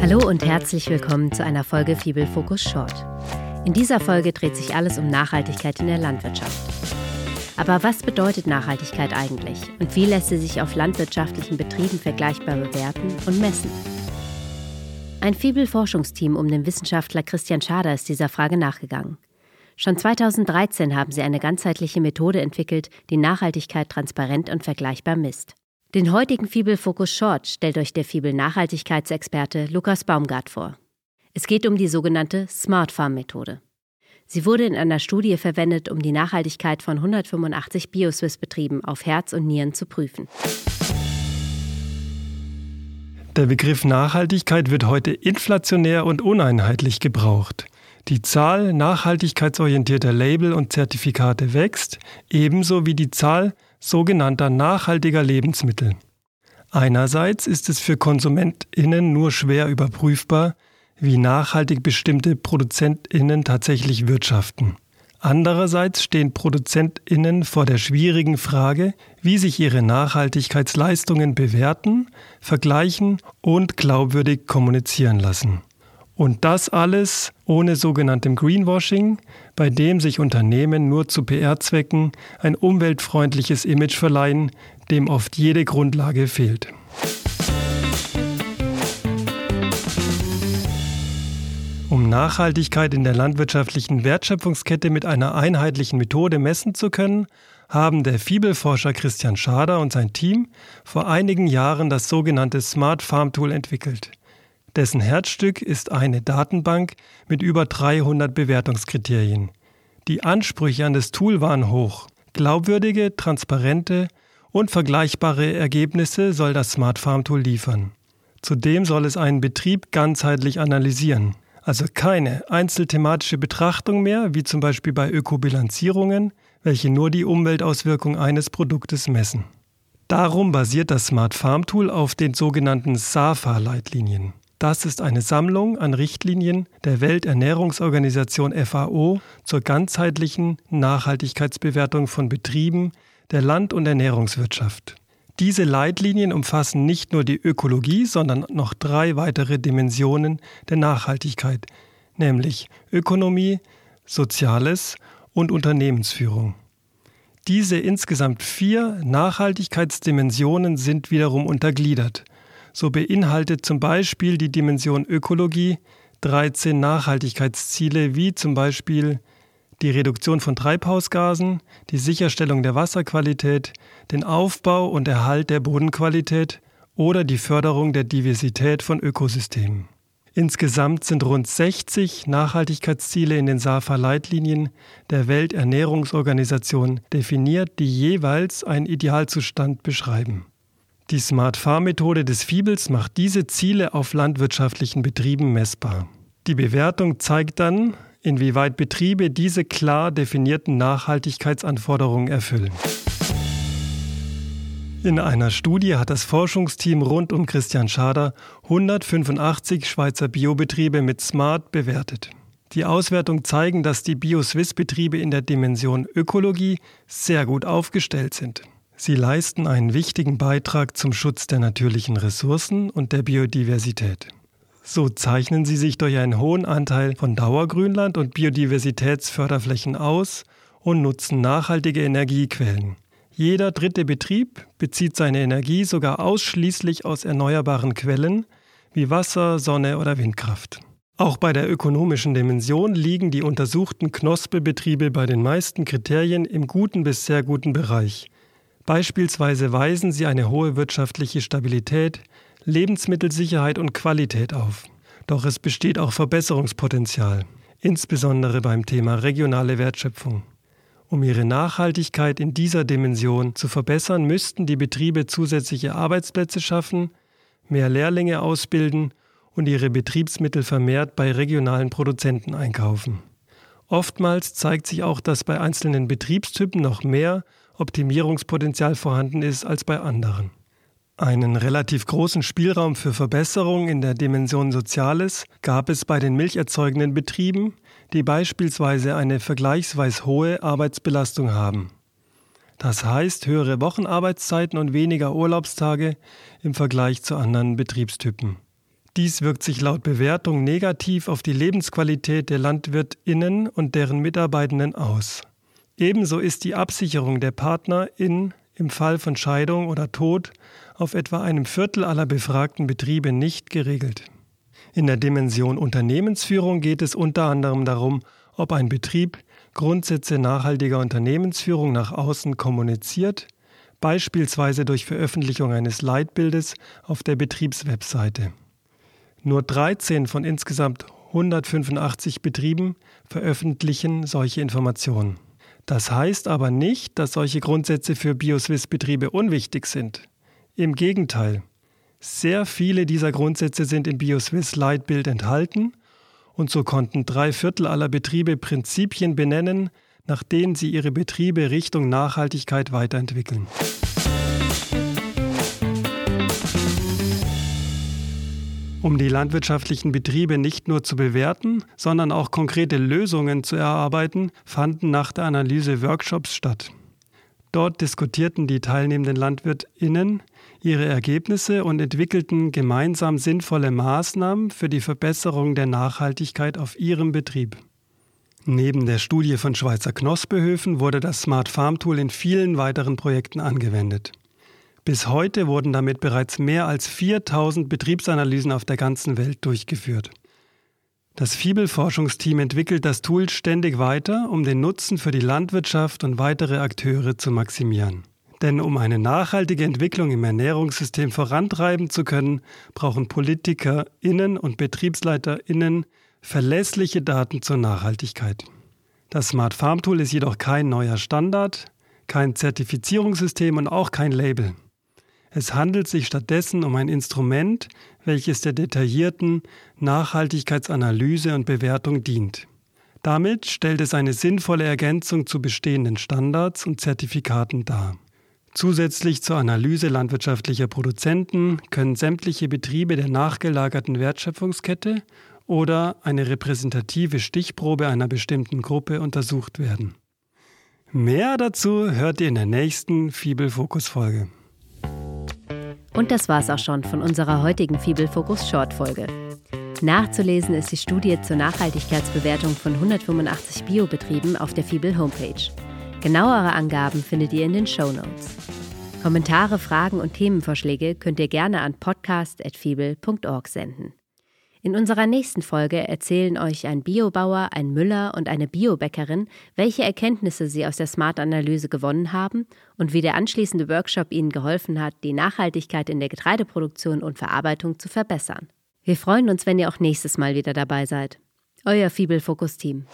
Hallo und herzlich willkommen zu einer Folge Fibel Focus Short. In dieser Folge dreht sich alles um Nachhaltigkeit in der Landwirtschaft. Aber was bedeutet Nachhaltigkeit eigentlich und wie lässt sie sich auf landwirtschaftlichen Betrieben vergleichbar bewerten und messen? Ein Fibel-Forschungsteam um den Wissenschaftler Christian Schader ist dieser Frage nachgegangen. Schon 2013 haben sie eine ganzheitliche Methode entwickelt, die Nachhaltigkeit transparent und vergleichbar misst. Den heutigen Fibel Focus Short stellt euch der Fibel Nachhaltigkeitsexperte Lukas Baumgart vor. Es geht um die sogenannte Smart Farm Methode. Sie wurde in einer Studie verwendet, um die Nachhaltigkeit von 185 Bioswiss-Betrieben auf Herz und Nieren zu prüfen. Der Begriff Nachhaltigkeit wird heute inflationär und uneinheitlich gebraucht. Die Zahl nachhaltigkeitsorientierter Label und Zertifikate wächst, ebenso wie die Zahl sogenannter nachhaltiger Lebensmittel. Einerseits ist es für Konsumentinnen nur schwer überprüfbar, wie nachhaltig bestimmte Produzentinnen tatsächlich wirtschaften. Andererseits stehen Produzentinnen vor der schwierigen Frage, wie sich ihre Nachhaltigkeitsleistungen bewerten, vergleichen und glaubwürdig kommunizieren lassen. Und das alles ohne sogenanntem Greenwashing, bei dem sich Unternehmen nur zu PR-Zwecken ein umweltfreundliches Image verleihen, dem oft jede Grundlage fehlt. Um Nachhaltigkeit in der landwirtschaftlichen Wertschöpfungskette mit einer einheitlichen Methode messen zu können, haben der Fibelforscher Christian Schader und sein Team vor einigen Jahren das sogenannte Smart Farm Tool entwickelt. Dessen Herzstück ist eine Datenbank mit über 300 Bewertungskriterien. Die Ansprüche an das Tool waren hoch. Glaubwürdige, transparente und vergleichbare Ergebnisse soll das Smart Farm Tool liefern. Zudem soll es einen Betrieb ganzheitlich analysieren. Also keine einzelthematische Betrachtung mehr, wie zum Beispiel bei Ökobilanzierungen, welche nur die Umweltauswirkung eines Produktes messen. Darum basiert das Smart Farm Tool auf den sogenannten SAFA-Leitlinien. Das ist eine Sammlung an Richtlinien der Welternährungsorganisation FAO zur ganzheitlichen Nachhaltigkeitsbewertung von Betrieben der Land- und Ernährungswirtschaft. Diese Leitlinien umfassen nicht nur die Ökologie, sondern noch drei weitere Dimensionen der Nachhaltigkeit, nämlich Ökonomie, Soziales und Unternehmensführung. Diese insgesamt vier Nachhaltigkeitsdimensionen sind wiederum untergliedert – so beinhaltet zum Beispiel die Dimension Ökologie 13 Nachhaltigkeitsziele wie zum Beispiel die Reduktion von Treibhausgasen, die Sicherstellung der Wasserqualität, den Aufbau und Erhalt der Bodenqualität oder die Förderung der Diversität von Ökosystemen. Insgesamt sind rund 60 Nachhaltigkeitsziele in den SAFA-Leitlinien der Welternährungsorganisation definiert, die jeweils einen Idealzustand beschreiben. Die Smart Farm Methode des Fiebels macht diese Ziele auf landwirtschaftlichen Betrieben messbar. Die Bewertung zeigt dann, inwieweit Betriebe diese klar definierten Nachhaltigkeitsanforderungen erfüllen. In einer Studie hat das Forschungsteam rund um Christian Schader 185 Schweizer Biobetriebe mit Smart bewertet. Die Auswertungen zeigen, dass die Bio-Swiss-Betriebe in der Dimension Ökologie sehr gut aufgestellt sind. Sie leisten einen wichtigen Beitrag zum Schutz der natürlichen Ressourcen und der Biodiversität. So zeichnen sie sich durch einen hohen Anteil von Dauergrünland und Biodiversitätsförderflächen aus und nutzen nachhaltige Energiequellen. Jeder dritte Betrieb bezieht seine Energie sogar ausschließlich aus erneuerbaren Quellen wie Wasser, Sonne oder Windkraft. Auch bei der ökonomischen Dimension liegen die untersuchten Knospelbetriebe bei den meisten Kriterien im guten bis sehr guten Bereich. Beispielsweise weisen sie eine hohe wirtschaftliche Stabilität, Lebensmittelsicherheit und Qualität auf. Doch es besteht auch Verbesserungspotenzial, insbesondere beim Thema regionale Wertschöpfung. Um ihre Nachhaltigkeit in dieser Dimension zu verbessern, müssten die Betriebe zusätzliche Arbeitsplätze schaffen, mehr Lehrlinge ausbilden und ihre Betriebsmittel vermehrt bei regionalen Produzenten einkaufen. Oftmals zeigt sich auch, dass bei einzelnen Betriebstypen noch mehr Optimierungspotenzial vorhanden ist als bei anderen. Einen relativ großen Spielraum für Verbesserung in der Dimension Soziales gab es bei den milcherzeugenden Betrieben, die beispielsweise eine vergleichsweise hohe Arbeitsbelastung haben. Das heißt höhere Wochenarbeitszeiten und weniger Urlaubstage im Vergleich zu anderen Betriebstypen. Dies wirkt sich laut Bewertung negativ auf die Lebensqualität der Landwirtinnen und deren Mitarbeitenden aus. Ebenso ist die Absicherung der PartnerInnen im Fall von Scheidung oder Tod auf etwa einem Viertel aller befragten Betriebe nicht geregelt. In der Dimension Unternehmensführung geht es unter anderem darum, ob ein Betrieb Grundsätze nachhaltiger Unternehmensführung nach außen kommuniziert, beispielsweise durch Veröffentlichung eines Leitbildes auf der Betriebswebseite. Nur 13 von insgesamt 185 Betrieben veröffentlichen solche Informationen. Das heißt aber nicht, dass solche Grundsätze für Bioswiss-Betriebe unwichtig sind. Im Gegenteil. Sehr viele dieser Grundsätze sind im Bioswiss Leitbild enthalten und so konnten drei Viertel aller Betriebe Prinzipien benennen, nach denen sie ihre Betriebe Richtung Nachhaltigkeit weiterentwickeln. Um die landwirtschaftlichen Betriebe nicht nur zu bewerten, sondern auch konkrete Lösungen zu erarbeiten, fanden nach der Analyse Workshops statt. Dort diskutierten die teilnehmenden Landwirtinnen ihre Ergebnisse und entwickelten gemeinsam sinnvolle Maßnahmen für die Verbesserung der Nachhaltigkeit auf ihrem Betrieb. Neben der Studie von Schweizer Knosbehöfen wurde das Smart Farm Tool in vielen weiteren Projekten angewendet. Bis heute wurden damit bereits mehr als 4000 Betriebsanalysen auf der ganzen Welt durchgeführt. Das Fibel-Forschungsteam entwickelt das Tool ständig weiter, um den Nutzen für die Landwirtschaft und weitere Akteure zu maximieren. Denn um eine nachhaltige Entwicklung im Ernährungssystem vorantreiben zu können, brauchen PolitikerInnen und BetriebsleiterInnen verlässliche Daten zur Nachhaltigkeit. Das Smart Farm Tool ist jedoch kein neuer Standard, kein Zertifizierungssystem und auch kein Label. Es handelt sich stattdessen um ein Instrument, welches der detaillierten Nachhaltigkeitsanalyse und Bewertung dient. Damit stellt es eine sinnvolle Ergänzung zu bestehenden Standards und Zertifikaten dar. Zusätzlich zur Analyse landwirtschaftlicher Produzenten können sämtliche Betriebe der nachgelagerten Wertschöpfungskette oder eine repräsentative Stichprobe einer bestimmten Gruppe untersucht werden. Mehr dazu hört ihr in der nächsten Fibel-Fokus-Folge. Und das war's auch schon von unserer heutigen Fibel Focus Short Folge. Nachzulesen ist die Studie zur Nachhaltigkeitsbewertung von 185 Biobetrieben auf der Fibel Homepage. Genauere Angaben findet ihr in den Show Notes. Kommentare, Fragen und Themenvorschläge könnt ihr gerne an podcast.fibel.org senden. In unserer nächsten Folge erzählen euch ein Biobauer, ein Müller und eine Biobäckerin, welche Erkenntnisse sie aus der Smart-Analyse gewonnen haben und wie der anschließende Workshop ihnen geholfen hat, die Nachhaltigkeit in der Getreideproduktion und Verarbeitung zu verbessern. Wir freuen uns, wenn ihr auch nächstes Mal wieder dabei seid. Euer Fibel Fokus Team.